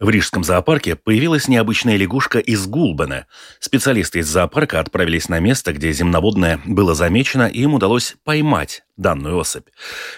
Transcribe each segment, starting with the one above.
В Рижском зоопарке появилась необычная лягушка из Гулбена. Специалисты из зоопарка отправились на место, где земноводное было замечено, и им удалось поймать данную особь.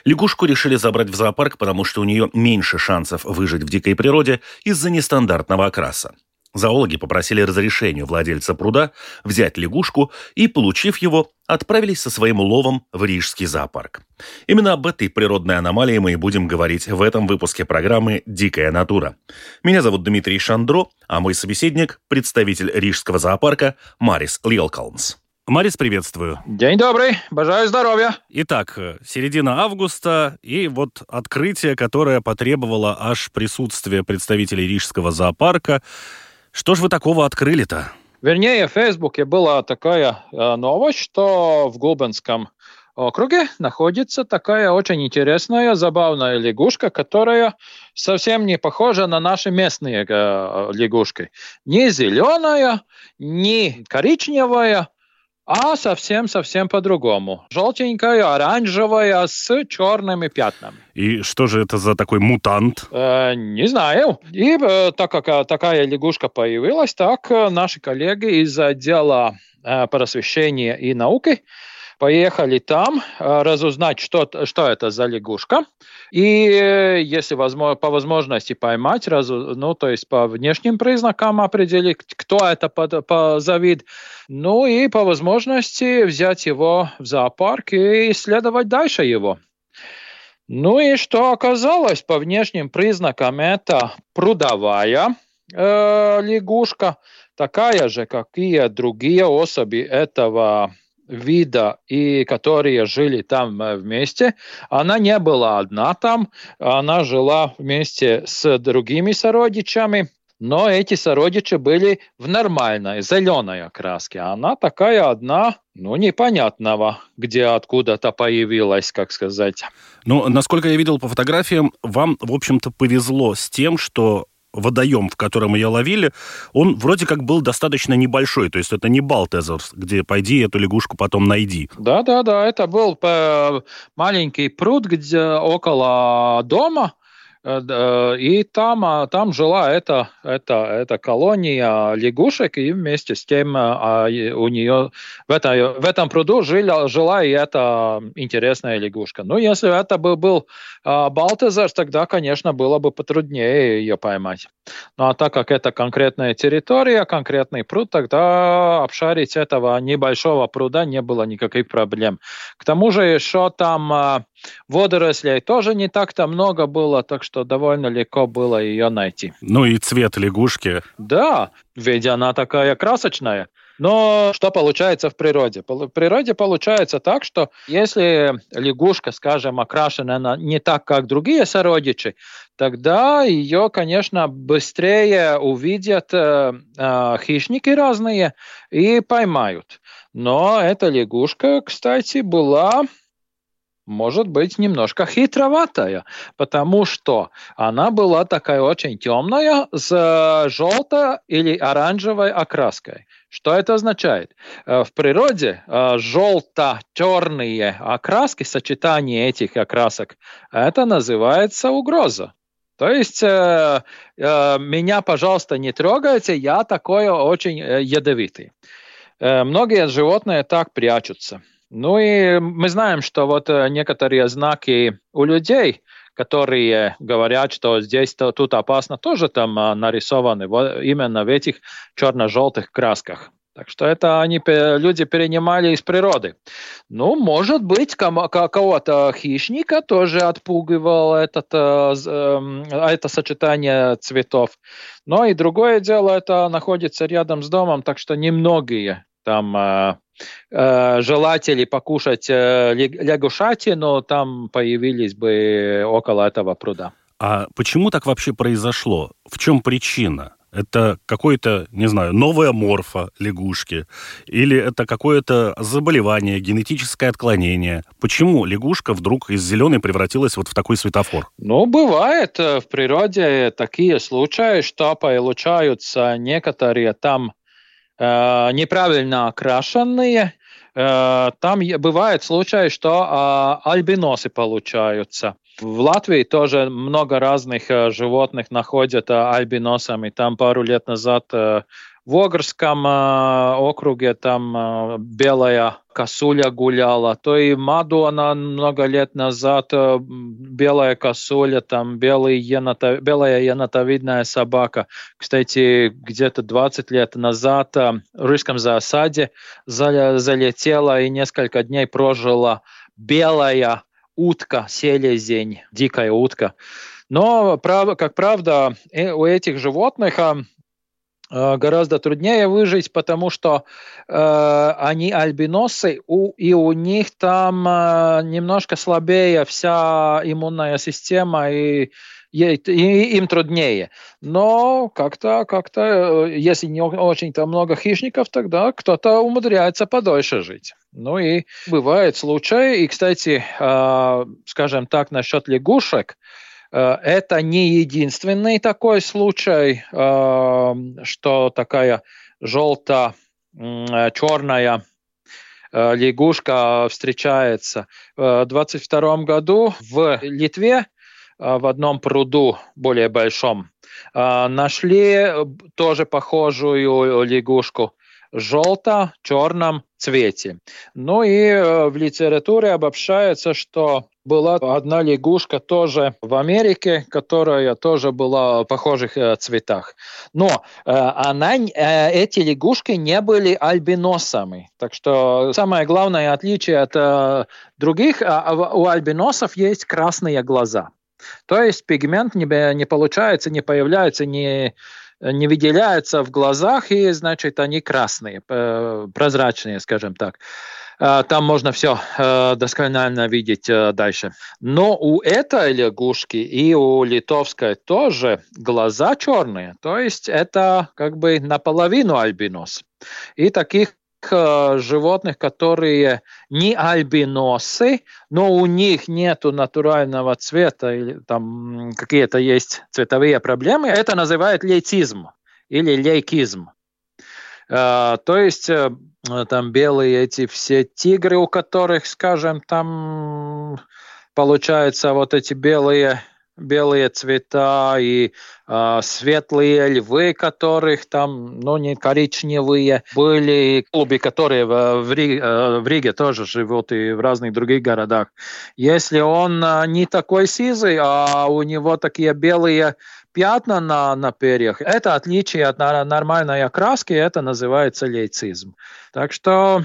Лягушку решили забрать в зоопарк, потому что у нее меньше шансов выжить в дикой природе из-за нестандартного окраса. Зоологи попросили разрешения владельца пруда взять лягушку и, получив его, отправились со своим уловом в Рижский зоопарк. Именно об этой природной аномалии мы и будем говорить в этом выпуске программы «Дикая натура». Меня зовут Дмитрий Шандро, а мой собеседник – представитель Рижского зоопарка Марис Лилкалнс. Марис, приветствую. День добрый, бажаю здоровья. Итак, середина августа и вот открытие, которое потребовало аж присутствия представителей Рижского зоопарка – что ж вы такого открыли-то? Вернее, в Фейсбуке была такая э, новость, что в Губенском округе находится такая очень интересная, забавная лягушка, которая совсем не похожа на наши местные э, лягушки. Не зеленая, не коричневая, а совсем-совсем по-другому. Желтенькая, оранжевая, с черными пятнами. И что же это за такой мутант? Э, не знаю. И э, так как э, такая лягушка появилась, так э, наши коллеги из отдела э, просвещения и науки поехали там э, разузнать, что, что это за лягушка. И э, если возможно, по возможности поймать, разу, ну, то есть по внешним признакам определить, кто это по, по за вид. Ну и по возможности взять его в зоопарк и исследовать дальше его. Ну и что оказалось по внешним признакам, это прудовая э, лягушка, такая же, как и другие особи этого вида, и которые жили там э, вместе, она не была одна там, она жила вместе с другими сородичами, но эти сородичи были в нормальной зеленой окраске. А она такая одна, ну, непонятного, где откуда-то появилась, как сказать. Ну, насколько я видел по фотографиям, вам, в общем-то, повезло с тем, что водоем, в котором ее ловили, он вроде как был достаточно небольшой. То есть это не Балтезерс, где пойди эту лягушку потом найди. Да-да-да, это был э, маленький пруд где около дома, и там, а, там жила эта, эта, эта колония лягушек, и вместе с тем а, у нее в, это, в этом пруду жила, жила и эта интересная лягушка. Ну, если это бы был а, Балтезер, тогда, конечно, было бы потруднее ее поймать. Ну, а так как это конкретная территория, конкретный пруд, тогда обшарить этого небольшого пруда не было никаких проблем. К тому же еще там водорослей тоже не так-то много было, так что довольно легко было ее найти. Ну и цвет лягушки. Да, ведь она такая красочная. Но что получается в природе? В природе получается так, что если лягушка, скажем, окрашена не так, как другие сородичи, тогда ее, конечно, быстрее увидят э, э, хищники разные и поймают. Но эта лягушка, кстати, была может быть немножко хитроватая, потому что она была такая очень темная с э, желтой или оранжевой окраской. Что это означает? Э, в природе э, желто-черные окраски, сочетание этих окрасок, это называется угроза. То есть э, э, меня, пожалуйста, не трогайте, я такой очень ядовитый. Э, многие животные так прячутся. Ну и мы знаем, что вот э, некоторые знаки у людей, которые говорят, что здесь то тут опасно, тоже там а, нарисованы вот именно в этих черно-желтых красках. Так что это они люди перенимали из природы. Ну, может быть, кого-то хищника тоже отпугивал этот, э, эм, это сочетание цветов. Но и другое дело, это находится рядом с домом, так что немногие там э, э, желатели покушать э, лягушатину, там появились бы около этого пруда. А почему так вообще произошло? В чем причина? Это какое-то, не знаю, новая морфа лягушки? Или это какое-то заболевание, генетическое отклонение? Почему лягушка вдруг из зеленой превратилась вот в такой светофор? Ну, бывает в природе такие случаи, что получаются некоторые там э, неправильно окрашенные, Э, там бывает случаи, что а, альбиносы получаются. В Латвии тоже много разных э, животных находят э, альбиносами. Там пару лет назад в Огрском э, округе там э, белая косуля гуляла, то и Маду она много лет назад э, белая косуля, там белый енота, белая енотовидная собака. Кстати, где-то 20 лет назад в русском засаде залетела и несколько дней прожила белая утка, селезень, дикая утка. Но, как правда, у этих животных Э, гораздо труднее выжить, потому что э, они альбиносы, у, и у них там э, немножко слабее вся иммунная система, и, и, и им труднее. Но как-то, как-то, э, если не очень-то много хищников, тогда кто-то умудряется подольше жить. Ну и бывают случаи, и, кстати, э, скажем так, насчет лягушек, Э, это не единственный такой случай, э, что такая желто-черная э, лягушка встречается. В 22 году в Литве в одном пруду более большом нашли тоже похожую лягушку желто-черном цвете. Ну и в литературе обобщается, что была одна лягушка тоже в Америке, которая тоже была в похожих э, цветах. Но э, она, э, эти лягушки не были альбиносами. Так что самое главное отличие от э, других, а, у альбиносов есть красные глаза. То есть пигмент не, не получается, не появляется, не, не выделяется в глазах, и значит они красные, э, прозрачные, скажем так. Э, там можно все э, досконально видеть э, дальше. Но у этой лягушки и у литовской тоже глаза черные. То есть это как бы наполовину альбинос. И таких животных, которые не альбиносы, но у них нет натурального цвета или там какие-то есть цветовые проблемы, это называют лейцизм или лейкизм. То есть там белые эти все тигры, у которых, скажем, там получается вот эти белые белые цвета и э, светлые львы, которых там, ну, не коричневые, были голуби, которые в, в, Риге, э, в Риге тоже живут и в разных других городах. Если он э, не такой сизый, а у него такие белые пятна на, на перьях. Это отличие от нормальной окраски, это называется лейцизм. Так что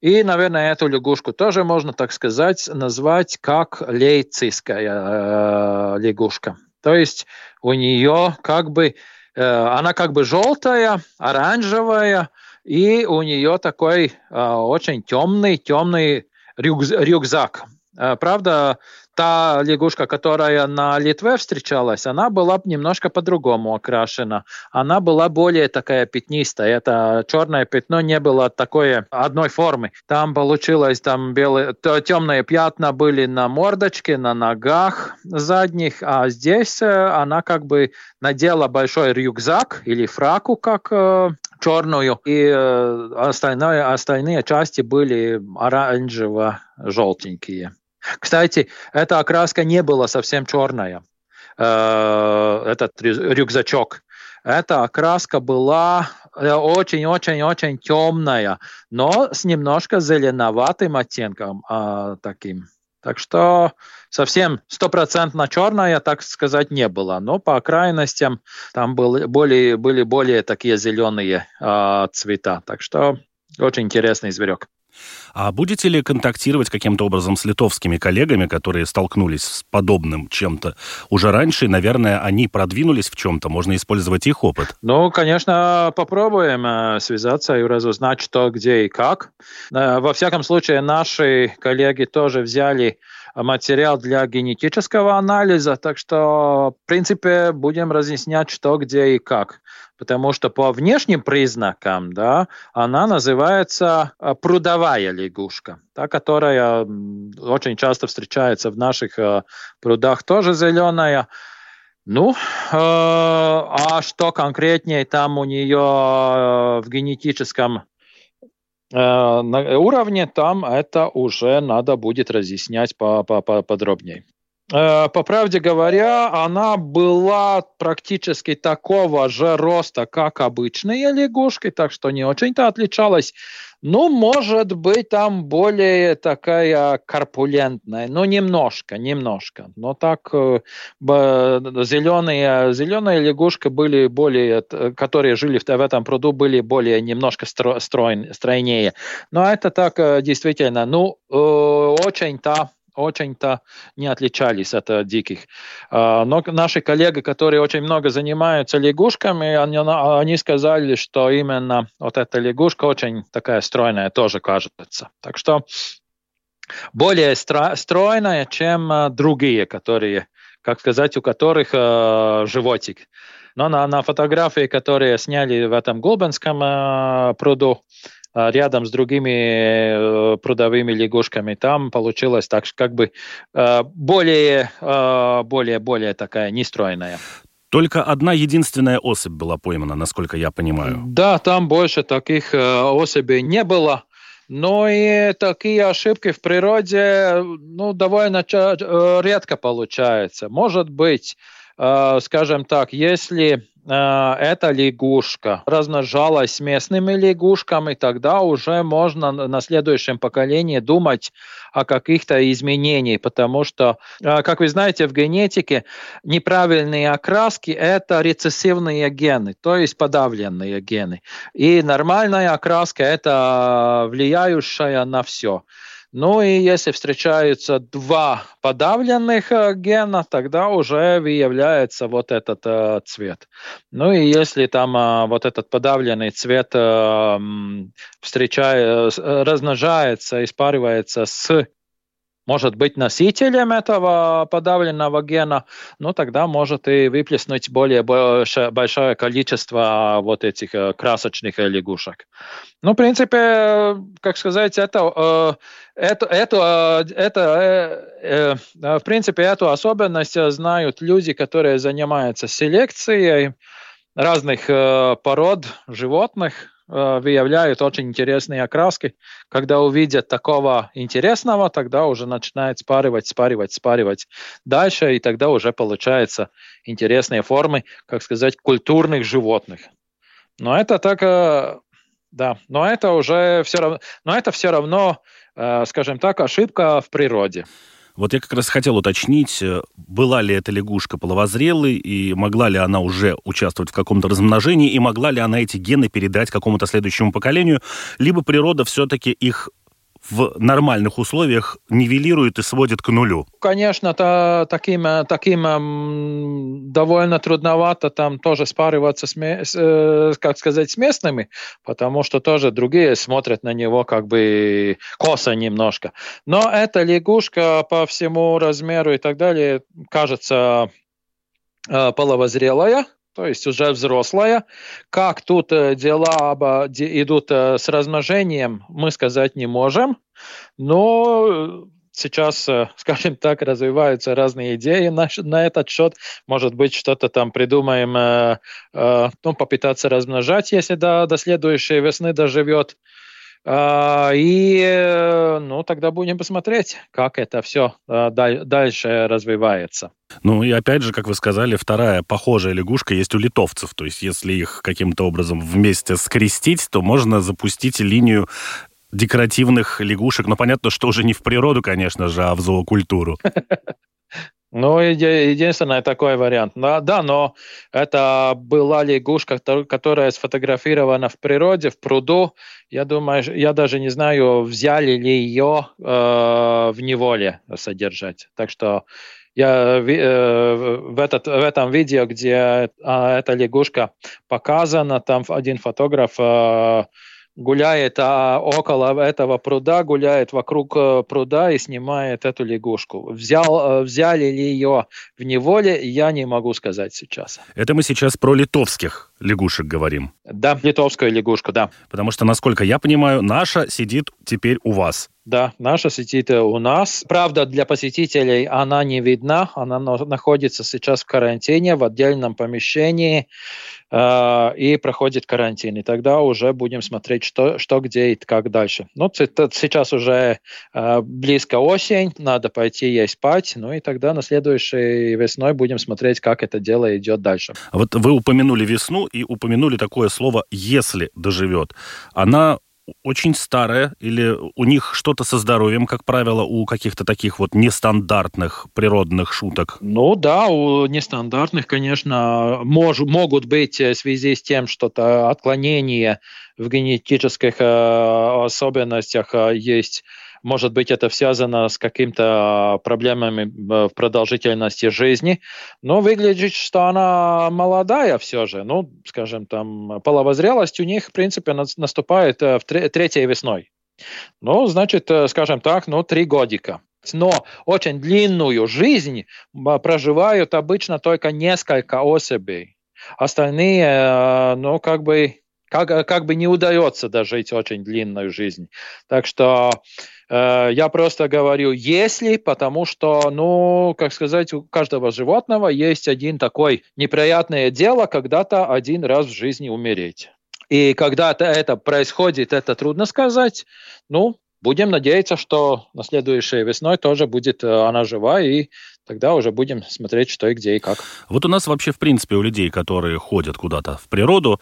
и, наверное, эту лягушку тоже можно, так сказать, назвать как лейцистская э, лягушка. То есть у нее как бы, э, она как бы желтая, оранжевая, и у нее такой э, очень темный, темный рюкзак. Э, правда, та лягушка, которая на Литве встречалась, она была немножко по-другому окрашена. Она была более такая пятнистая. Это черное пятно не было такой одной формы. Там получилось там белые, темные пятна были на мордочке, на ногах задних, а здесь э, она как бы надела большой рюкзак или фраку, как э, черную, и э, остальные, остальные части были оранжево-желтенькие. Кстати, эта окраска не была совсем черная, э, этот рюкзачок. Эта окраска была очень-очень-очень темная, но с немножко зеленоватым оттенком а, таким. Так что совсем стопроцентно черная, так сказать, не было. Но по окраинностям там были более, были более такие зеленые э, цвета. Так что очень интересный зверек. А будете ли контактировать каким-то образом с литовскими коллегами, которые столкнулись с подобным чем-то уже раньше? наверное, они продвинулись в чем-то, можно использовать их опыт. Ну, конечно, попробуем э, связаться и разузнать, что, где и как. Э, во всяком случае, наши коллеги тоже взяли материал для генетического анализа, так что, в принципе, будем разъяснять, что, где и как. Потому что по внешним признакам да, она называется э, прудовая лягушка, та, которая очень часто встречается в наших э, прудах, тоже зеленая. Ну, э, а что конкретнее там у нее э, в генетическом э, уровне, там это уже надо будет разъяснять по, по, по подробнее. Э, по правде говоря, она была практически такого же роста, как обычные лягушки, так что не очень-то отличалась. Ну, может быть, там более такая корпулентная, ну, немножко, немножко. Но так э, зеленые, зеленые лягушки были более, которые жили в, этом пруду, были более немножко стро, стройн, стройнее. Но это так э, действительно, ну, очень-то очень-то не отличались от э, диких. А, но наши коллеги, которые очень много занимаются лягушками, они, они сказали, что именно вот эта лягушка очень такая стройная тоже кажется. Так что более стройная, чем э, другие, которые, как сказать, у которых э, животик. Но на, на фотографии, которые сняли в этом Гулбенском э, пруду, рядом с другими э, прудовыми лягушками. Там получилось так, как бы э, более, э, более, более такая нестройная. Только одна единственная особь была поймана, насколько я понимаю. Да, там больше таких особей не было. Но и такие ошибки в природе ну, довольно редко получаются. Может быть, скажем так, если Э, эта лягушка размножалась местными лягушками, тогда уже можно на следующем поколении думать о каких-то изменениях, потому что, э, как вы знаете, в генетике неправильные окраски – это рецессивные гены, то есть подавленные гены. И нормальная окраска – это влияющая на все. Ну и если встречаются два подавленных э, гена, тогда уже выявляется вот этот э, цвет. Ну и если там э, вот этот подавленный цвет э, встречает, э, размножается, испаривается с может быть носителем этого подавленного гена, ну тогда может и выплеснуть более большое, большое количество вот этих э, красочных лягушек. Ну, в принципе, как сказать, это, это, это, это в принципе, эту особенность знают люди, которые занимаются селекцией разных пород животных, Э, выявляют очень интересные окраски. Когда увидят такого интересного, тогда уже начинают спаривать, спаривать, спаривать дальше, и тогда уже получаются интересные формы, как сказать, культурных животных. Но это так, э, да, но это уже все равно, но это все равно, э, скажем так, ошибка в природе. Вот я как раз хотел уточнить, э, была ли эта лягушка половозрелой, и могла ли она уже участвовать в каком-то размножении, и могла ли она эти гены передать какому-то следующему поколению, либо природа все-таки их в нормальных условиях нивелирует и сводит к нулю? Конечно, то, таким, таким довольно трудновато там тоже спариваться, с, э, как сказать, с местными, потому что тоже другие смотрят на него как бы косо немножко. Но эта лягушка по всему размеру и так далее кажется э, половозрелая, то есть уже взрослая. Как тут э, дела идут э, с размножением, мы сказать не можем, но э, сейчас, скажем так, развиваются разные идеи на, на этот счет. Может быть, что-то там придумаем, э, э, ну, попытаться размножать, если до, до следующей весны доживет. А, и э, ну, тогда будем посмотреть, как это все а, дальше развивается. Ну и опять же, как вы сказали, вторая похожая лягушка есть у литовцев. То есть если их каким-то образом вместе скрестить, то можно запустить линию декоративных лягушек. Но понятно, что уже не в природу, конечно же, а в зоокультуру. Ну, единственный такой вариант. Да, да, но это была лягушка, которая сфотографирована в природе, в пруду. Я думаю, я даже не знаю, взяли ли ее э, в неволе содержать. Так что я э, в, этот, в этом видео, где э, эта лягушка показана, там один фотограф э, гуляет а, около этого пруда, гуляет вокруг э, пруда и снимает эту лягушку. Взял, э, взяли ли ее в неволе, я не могу сказать сейчас. Это мы сейчас про литовских лягушек говорим. Да, литовскую лягушку, да. Потому что, насколько я понимаю, наша сидит теперь у вас. Да, наша сидит у нас. Правда, для посетителей она не видна. Она находится сейчас в карантине, в отдельном помещении э, и проходит карантин. И тогда уже будем смотреть, что, что где и как дальше. Ну, сейчас уже э, близко осень, надо пойти ей спать. Ну и тогда на следующей весной будем смотреть, как это дело идет дальше. Вот вы упомянули весну и упомянули такое слово «если доживет». Она очень старая или у них что-то со здоровьем, как правило, у каких-то таких вот нестандартных природных шуток? Ну да, у нестандартных, конечно, мож, могут быть в связи с тем, что-то отклонение в генетических э, особенностях э, есть может быть, это связано с какими-то проблемами э, в продолжительности жизни, но выглядит, что она молодая все же. Ну, скажем, там половозрелость у них, в принципе, наступает э, в третьей весной. Ну, значит, э, скажем так, ну, три годика. Но очень длинную жизнь проживают обычно только несколько особей. Остальные, ну, как бы, как, как бы не удается дожить очень длинную жизнь. Так что я просто говорю «если», потому что, ну, как сказать, у каждого животного есть один такой неприятное дело когда-то один раз в жизни умереть. И когда это происходит, это трудно сказать. Ну, будем надеяться, что на следующей весной тоже будет э, она жива, и тогда уже будем смотреть, что и где и как. Вот у нас вообще, в принципе, у людей, которые ходят куда-то в природу,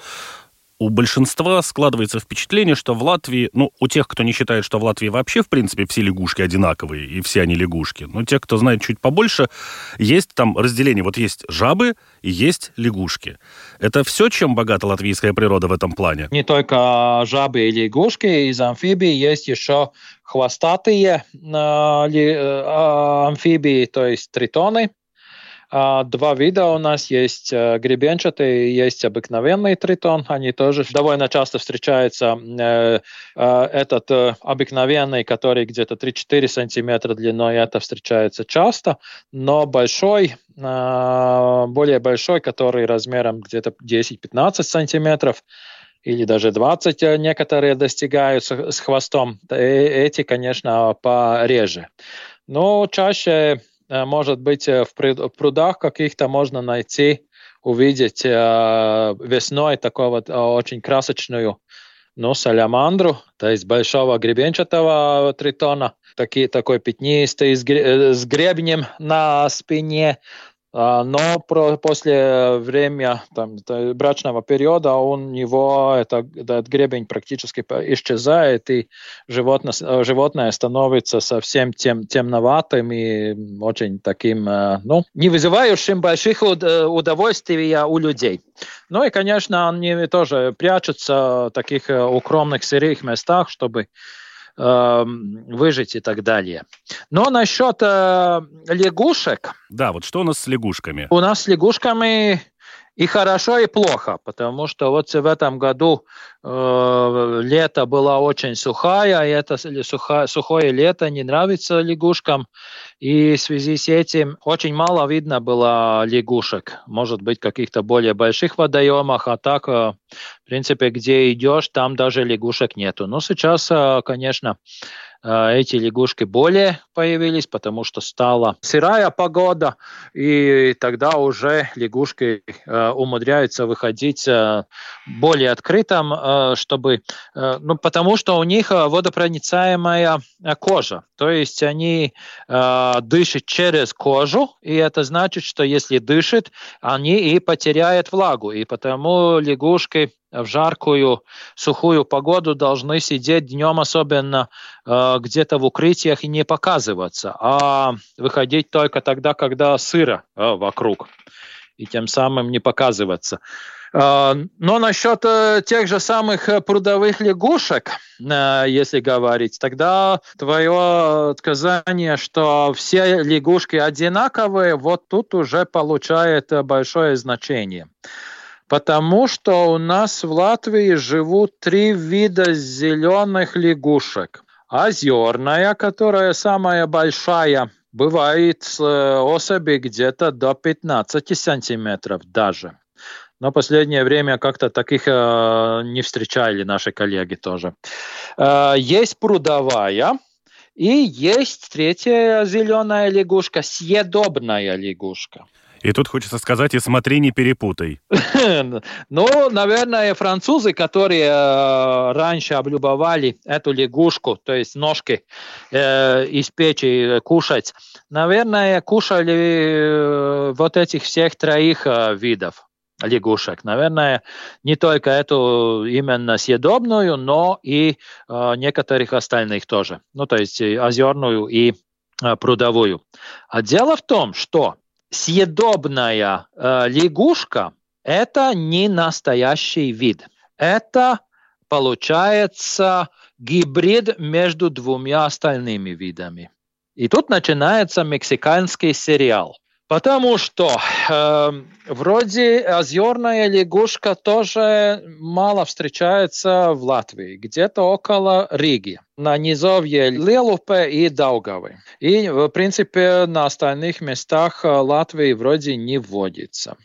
у большинства складывается впечатление, что в Латвии, ну, у тех, кто не считает, что в Латвии вообще, в принципе, все лягушки одинаковые, и все они лягушки, но те, кто знает чуть побольше, есть там разделение. Вот есть жабы и есть лягушки. Это все, чем богата латвийская природа в этом плане? Не только жабы и лягушки, из амфибий есть еще хвостатые э, э, амфибии, то есть тритоны, а, два вида у нас есть э, гребенчатый и есть обыкновенный тритон. Они тоже довольно часто встречаются. Э, э, этот обыкновенный, который где-то 3-4 сантиметра длиной, это встречается часто, но большой, более большой, который размером где-то 10-15 сантиметров, или даже 20 некоторые достигают с хвостом. Эти, конечно, пореже. Но чаще может быть, э, в прудах каких-то можно найти, увидеть э, весной такого очень красочную ну, салямандру, то есть большого гребенчатого тритона, такие, такой пятнистый с гребнем на спине, но про, после времени там, брачного периода у него это, этот гребень практически исчезает, и животное, животное становится совсем тем, темноватым и очень таким, э, ну, не вызывающим больших удовольствий у людей. Ну и, конечно, они тоже прячутся в таких э, укромных сырых местах, чтобы э, выжить и так далее. Но насчет э, лягушек... Да, вот что у нас с лягушками? У нас с лягушками и хорошо, и плохо, потому что вот в этом году э, лето было очень сухое, и это сухо, сухое лето не нравится лягушкам, и в связи с этим очень мало видно было лягушек. Может быть, каких-то более больших водоемах, а так, э, в принципе, где идешь, там даже лягушек нету. Но сейчас, э, конечно, эти лягушки более появились, потому что стала сырая погода, и тогда уже лягушки э, умудряются выходить э, более открытым, чтобы, ну, потому что у них водопроницаемая кожа, то есть они дышат через кожу, и это значит, что если дышит, они и потеряют влагу, и потому лягушки в жаркую, сухую погоду должны сидеть днем, особенно э, где-то в укрытиях и не показываться, а выходить только тогда, когда сыро э, вокруг, и тем самым не показываться. Э, но насчет э, тех же самых э, прудовых лягушек, э, если говорить, тогда твое сказание, что все лягушки одинаковые, вот тут уже получает большое значение. Потому что у нас в Латвии живут три вида зеленых лягушек. Озерная, которая самая большая, бывает особи где-то до 15 сантиметров даже. Но последнее время как-то таких э, не встречали наши коллеги тоже. Э, есть прудовая, и есть третья зеленая лягушка, съедобная лягушка. И тут хочется сказать, и смотри, не перепутай. ну, наверное, французы, которые э, раньше облюбовали эту лягушку, то есть ножки э, из печи кушать, наверное, кушали э, вот этих всех троих видов лягушек. Наверное, не только эту именно съедобную, но и э, некоторых остальных тоже. Ну, то есть озерную и э, прудовую. А дело в том, что съедобная э, лягушка – это не настоящий вид. Это получается гибрид между двумя остальными видами. И тут начинается мексиканский сериал. Потому что э, вроде озерная лягушка тоже мало встречается в Латвии, где-то около Риги, на низовье Лелупе и Даугавы. И, в принципе, на остальных местах Латвии вроде не вводится.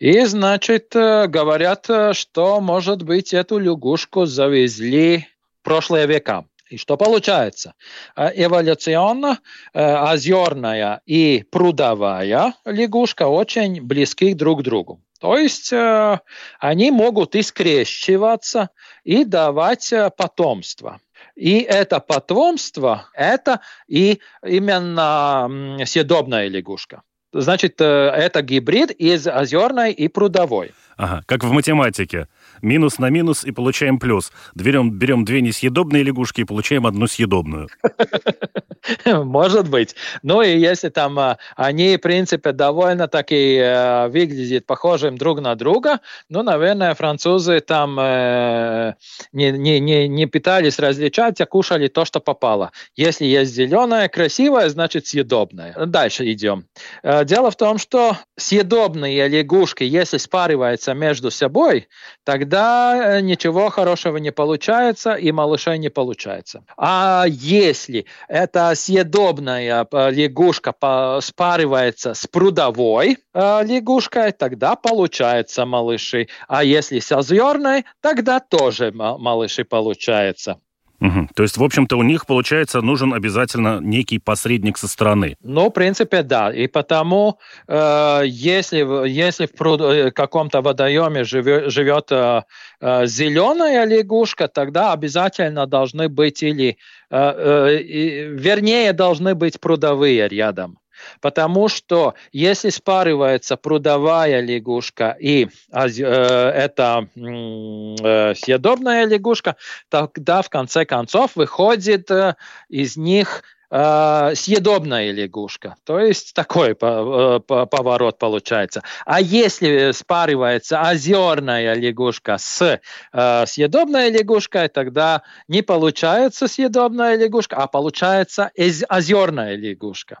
И, значит, э, говорят, что, может быть, эту лягушку завезли в прошлые века. И что получается? Э, эволюционно э, озерная и прудовая лягушка очень близки друг к другу. То есть э, они могут и скрещиваться, и давать потомство. И это потомство – это и именно съедобная лягушка. Значит, это гибрид из озерной и прудовой. Ага, как в математике. Минус на минус и получаем плюс. Берем, берем две несъедобные лягушки и получаем одну съедобную. Может быть. Ну и если там а, они, в принципе, довольно-таки э, выглядят похожим друг на друга, ну, наверное, французы там э, не, не, не, не пытались различать, а кушали то, что попало. Если есть зеленое, красивое, значит съедобное. Дальше идем. Э, дело в том, что съедобные лягушки, если спариваются между собой, тогда ничего хорошего не получается и малышей не получается. А если это съедобная э, лягушка спаривается с прудовой э, лягушкой, тогда получается малыши. А если с озерной, тогда тоже малыши получается. Угу. То есть, в общем-то, у них, получается, нужен обязательно некий посредник со стороны. Ну, в принципе, да. И потому, э, если, если в пруд, э, каком-то водоеме живет, живет э, э, зеленая лягушка, тогда обязательно должны быть или, э, э, вернее, должны быть прудовые рядом. Потому что если спаривается прудовая лягушка и э, это э, съедобная лягушка, тогда в конце концов выходит э, из них э, съедобная лягушка. То есть такой э, поворот получается. А если спаривается озерная лягушка с э, съедобной лягушкой, тогда не получается съедобная лягушка, а получается озерная лягушка.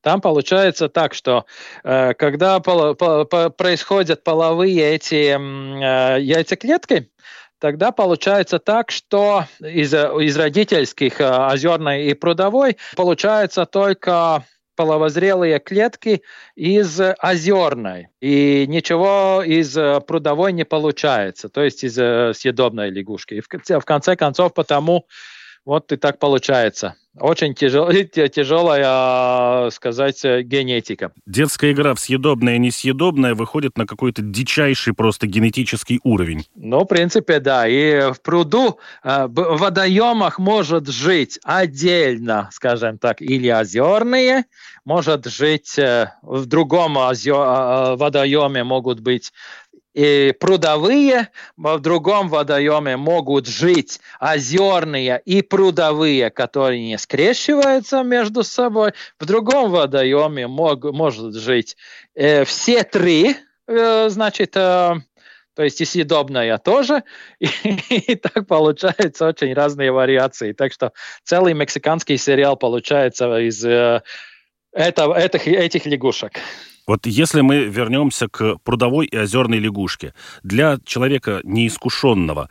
Там получается так, что э, когда происходят половые эти яйцеклетки, тогда получается так, что из, из родительских э, озерной и прудовой получается только половозрелые клетки из озерной, и ничего из э, прудовой не получается, то есть из э, съедобной лягушки. И в конце концов, потому вот и так получается. Очень тяжел, тяжелая, сказать, э, генетика. Детская игра в съедобное и несъедобное выходит на какой-то дичайший просто генетический уровень. Ну, в принципе, да. И в пруду, э, в водоемах может жить отдельно, скажем так, или озерные, может жить э, в другом водоеме могут быть и прудовые, в другом водоеме могут жить озерные и прудовые, которые не скрещиваются между собой. В другом водоеме мог, может жить э, все три, э, значит, э, то есть и съедобная тоже. И, и так получается очень разные вариации. Так что целый мексиканский сериал получается из э, этого, этих, этих лягушек. Вот если мы вернемся к прудовой и озерной лягушке, для человека неискушенного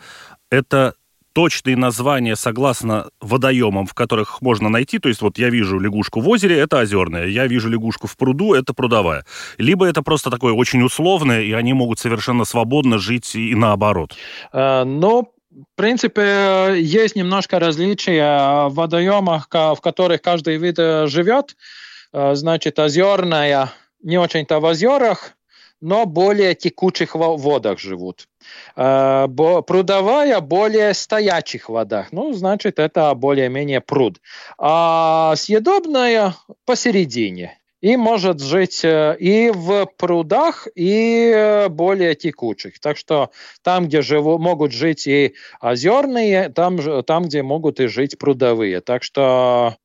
это точные названия согласно водоемам, в которых можно найти. То есть вот я вижу лягушку в озере, это озерная. Я вижу лягушку в пруду, это прудовая. Либо это просто такое очень условное, и они могут совершенно свободно жить и наоборот. Uh, ну, в принципе, есть немножко различия в водоемах, в которых каждый вид э, живет. Э, значит, озерная не очень-то в озерах, но более текучих водах живут. Э, прудовая более стоячих водах. Ну, значит, это более-менее пруд. А съедобная посередине. И может жить э, и в прудах, и э, более текучих. Так что там, где живу, могут жить и озерные, там, там, где могут и жить прудовые. Так что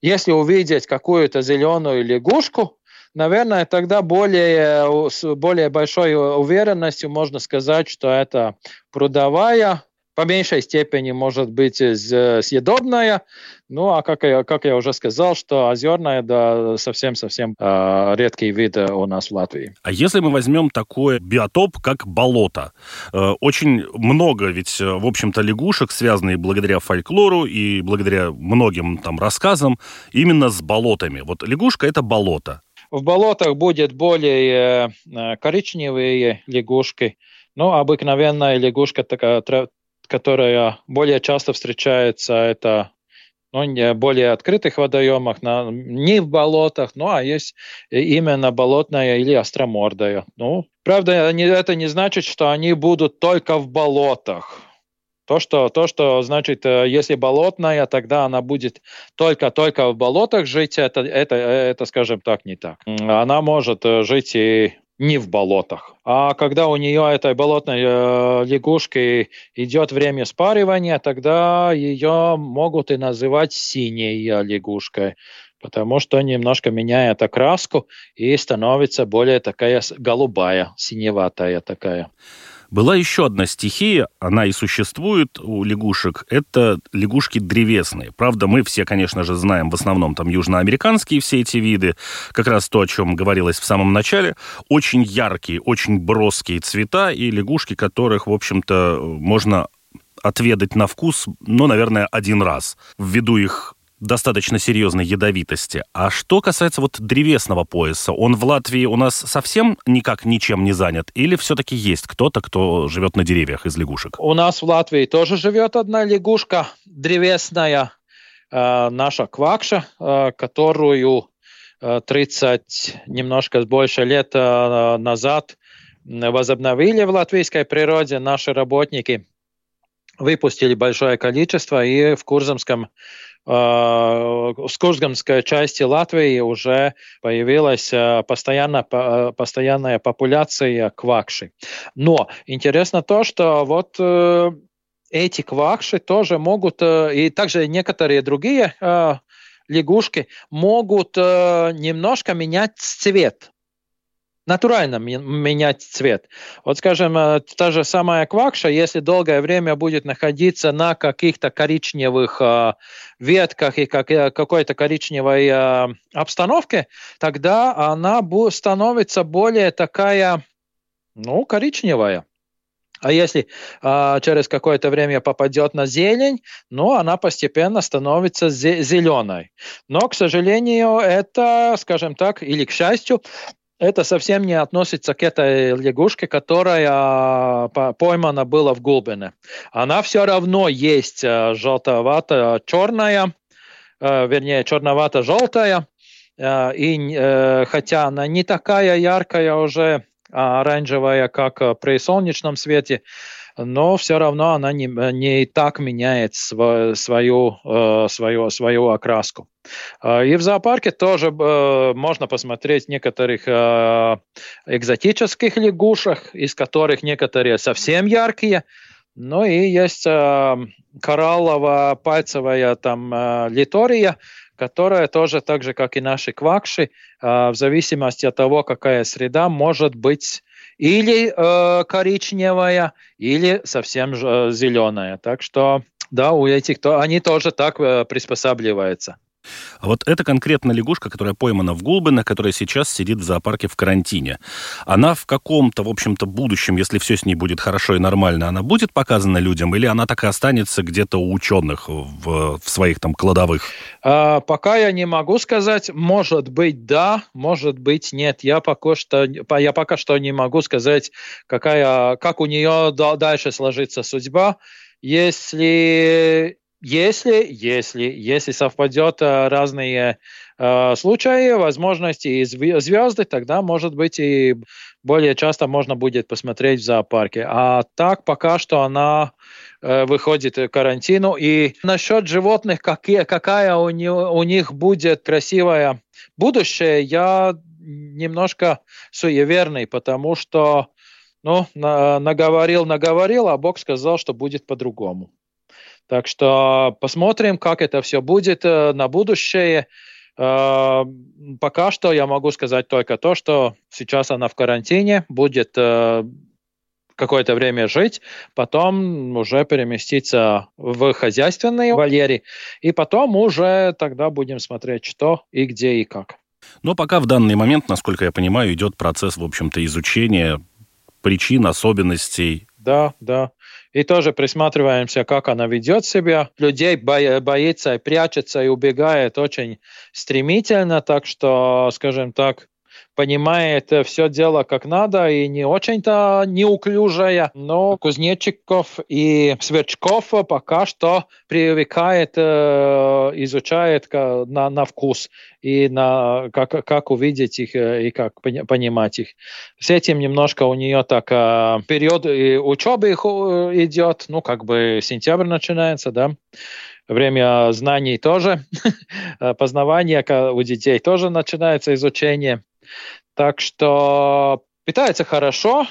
если увидеть какую-то зеленую лягушку, наверное, тогда более, с более большой уверенностью можно сказать, что это прудовая, по меньшей степени может быть съедобная, ну а как я, как я уже сказал, что озерная, да, совсем-совсем э, редкий вид у нас в Латвии. А если мы возьмем такой биотоп, как болото, э, очень много ведь, в общем-то, лягушек, связанные благодаря фольклору и благодаря многим там рассказам, именно с болотами. Вот лягушка – это болото. В болотах будет более э, коричневые лягушки, но обыкновенная лягушка, такая, которая более часто встречается, это ну, не более открытых водоемах, на, не в болотах, ну, а есть именно болотная или остромордая. Ну, правда, это не значит, что они будут только в болотах. То, что, то, что значит, э, если болотная, тогда она будет только-только в болотах жить, это, это, это, скажем так, не так. Она может э, жить и не в болотах. А когда у нее этой болотной э, лягушки идет время спаривания, тогда ее могут и называть синей лягушкой, потому что немножко меняет окраску и становится более такая голубая, синеватая такая. Была еще одна стихия, она и существует у лягушек, это лягушки древесные. Правда, мы все, конечно же, знаем в основном там южноамериканские все эти виды, как раз то, о чем говорилось в самом начале. Очень яркие, очень броские цвета и лягушки, которых, в общем-то, можно отведать на вкус, ну, наверное, один раз, ввиду их достаточно серьезной ядовитости. А что касается вот древесного пояса, он в Латвии у нас совсем никак ничем не занят? Или все-таки есть кто-то, кто живет на деревьях из лягушек? У нас в Латвии тоже живет одна лягушка древесная, э, наша квакша, э, которую э, 30 немножко больше лет э, назад возобновили в латвийской природе наши работники выпустили большое количество, и в Курзамском в Скурзгамской части Латвии уже появилась постоянно, постоянная популяция квакши. Но интересно то, что вот эти квакши тоже могут, и также некоторые другие лягушки могут немножко менять цвет натурально менять цвет. Вот, скажем, э, та же самая квакша, если долгое время будет находиться на каких-то коричневых э, ветках и как, э, какой-то коричневой э, обстановке, тогда она становится более такая, ну, коричневая. А если а, через какое-то время попадет на зелень, ну, она постепенно становится зеленой. Но, к сожалению, это, скажем так, или к счастью, это совсем не относится к этой лягушке, которая а, поймана была в Гулбине. Она все равно есть а, желтовато-черная, а, вернее, черновато-желтая, и э, хотя она не такая яркая уже, оранжевая, как при солнечном свете, но все равно она не, не так меняет свою, свою, э, свою, свою окраску. Э, и в зоопарке тоже э, можно посмотреть некоторых экзотических лягушек, из которых некоторые совсем яркие, ну и есть кораллово-пальцевая там литория, которая тоже так же, как и наши квакши, в зависимости от того, какая среда, может быть или э, коричневая, или совсем э, зеленая. Так что, да, у этих то, они тоже так э, приспосабливаются. А вот эта конкретно лягушка, которая поймана в Гулбино, которая сейчас сидит в зоопарке в карантине, она в каком-то, в общем-то, будущем, если все с ней будет хорошо и нормально, она будет показана людям или она так и останется где-то у ученых в, в своих там кладовых? А, пока я не могу сказать. Может быть, да, может быть, нет. Я пока что, я пока что не могу сказать, какая, как у нее дальше сложится судьба. Если если, если, если совпадет э, разные э, случаи, возможности и звезды, тогда, может быть, и более часто можно будет посмотреть в зоопарке. А так пока что она э, выходит карантину. И насчет животных, какие, какая у, не, у них будет красивое будущее, я немножко суеверный, потому что ну, наговорил, наговорил, а Бог сказал, что будет по-другому. Так что посмотрим, как это все будет э, на будущее. Э, пока что я могу сказать только то, что сейчас она в карантине, будет э, какое-то время жить, потом уже переместиться в хозяйственные вольеры, и потом уже тогда будем смотреть, что и где и как. Но пока в данный момент, насколько я понимаю, идет процесс, в общем-то, изучения причин, особенностей. Да, да и тоже присматриваемся, как она ведет себя. Людей боится и прячется и убегает очень стремительно, так что, скажем так, понимает все дело как надо и не очень-то неуклюжая, но кузнечиков и сверчков пока что привыкает, э, изучает на, на вкус и на, как, как увидеть их э, и как понимать их. С этим немножко у нее так э, период учебы идет, ну как бы сентябрь начинается, да, время знаний тоже, познавания у детей тоже начинается изучение. Так что питается хорошо, э,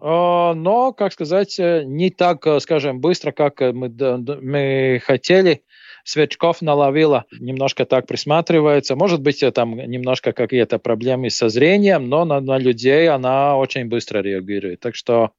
но, как сказать, э, не так, э, скажем, быстро, как мы, мы хотели. Сверчков наловила, немножко так присматривается. Может быть, там немножко какие-то проблемы со зрением, но на, на людей она очень быстро реагирует. Так что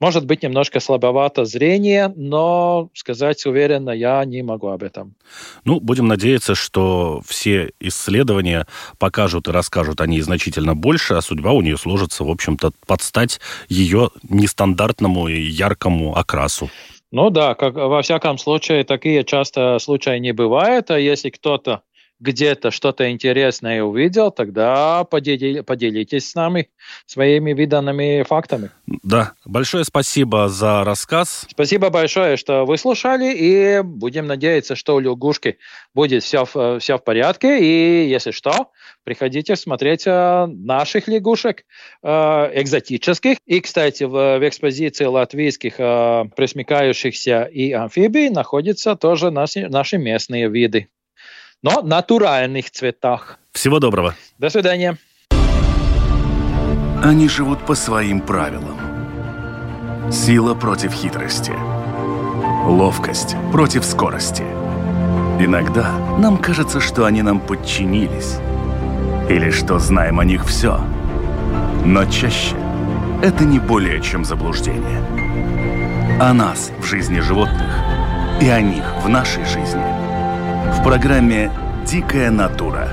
может быть, немножко слабовато зрение, но сказать уверенно я не могу об этом. Ну, будем надеяться, что все исследования покажут и расскажут о ней значительно больше, а судьба у нее сложится, в общем-то, под стать ее нестандартному и яркому окрасу. Ну да, как во всяком случае, такие часто случаи не бывают. А если кто-то где-то что-то интересное увидел, тогда подели, поделитесь с нами своими виданными фактами. Да, большое спасибо за рассказ. Спасибо большое, что вы слушали, и будем надеяться, что у лягушки будет все, все в порядке, и если что, приходите смотреть э, наших лягушек э, экзотических. И, кстати, в, в экспозиции латвийских э, пресмыкающихся и амфибий находятся тоже наши, наши местные виды но натуральных цветах. Всего доброго. До свидания. Они живут по своим правилам. Сила против хитрости. Ловкость против скорости. Иногда нам кажется, что они нам подчинились. Или что знаем о них все. Но чаще это не более чем заблуждение. О нас в жизни животных и о них в нашей жизни – в программе «Дикая натура»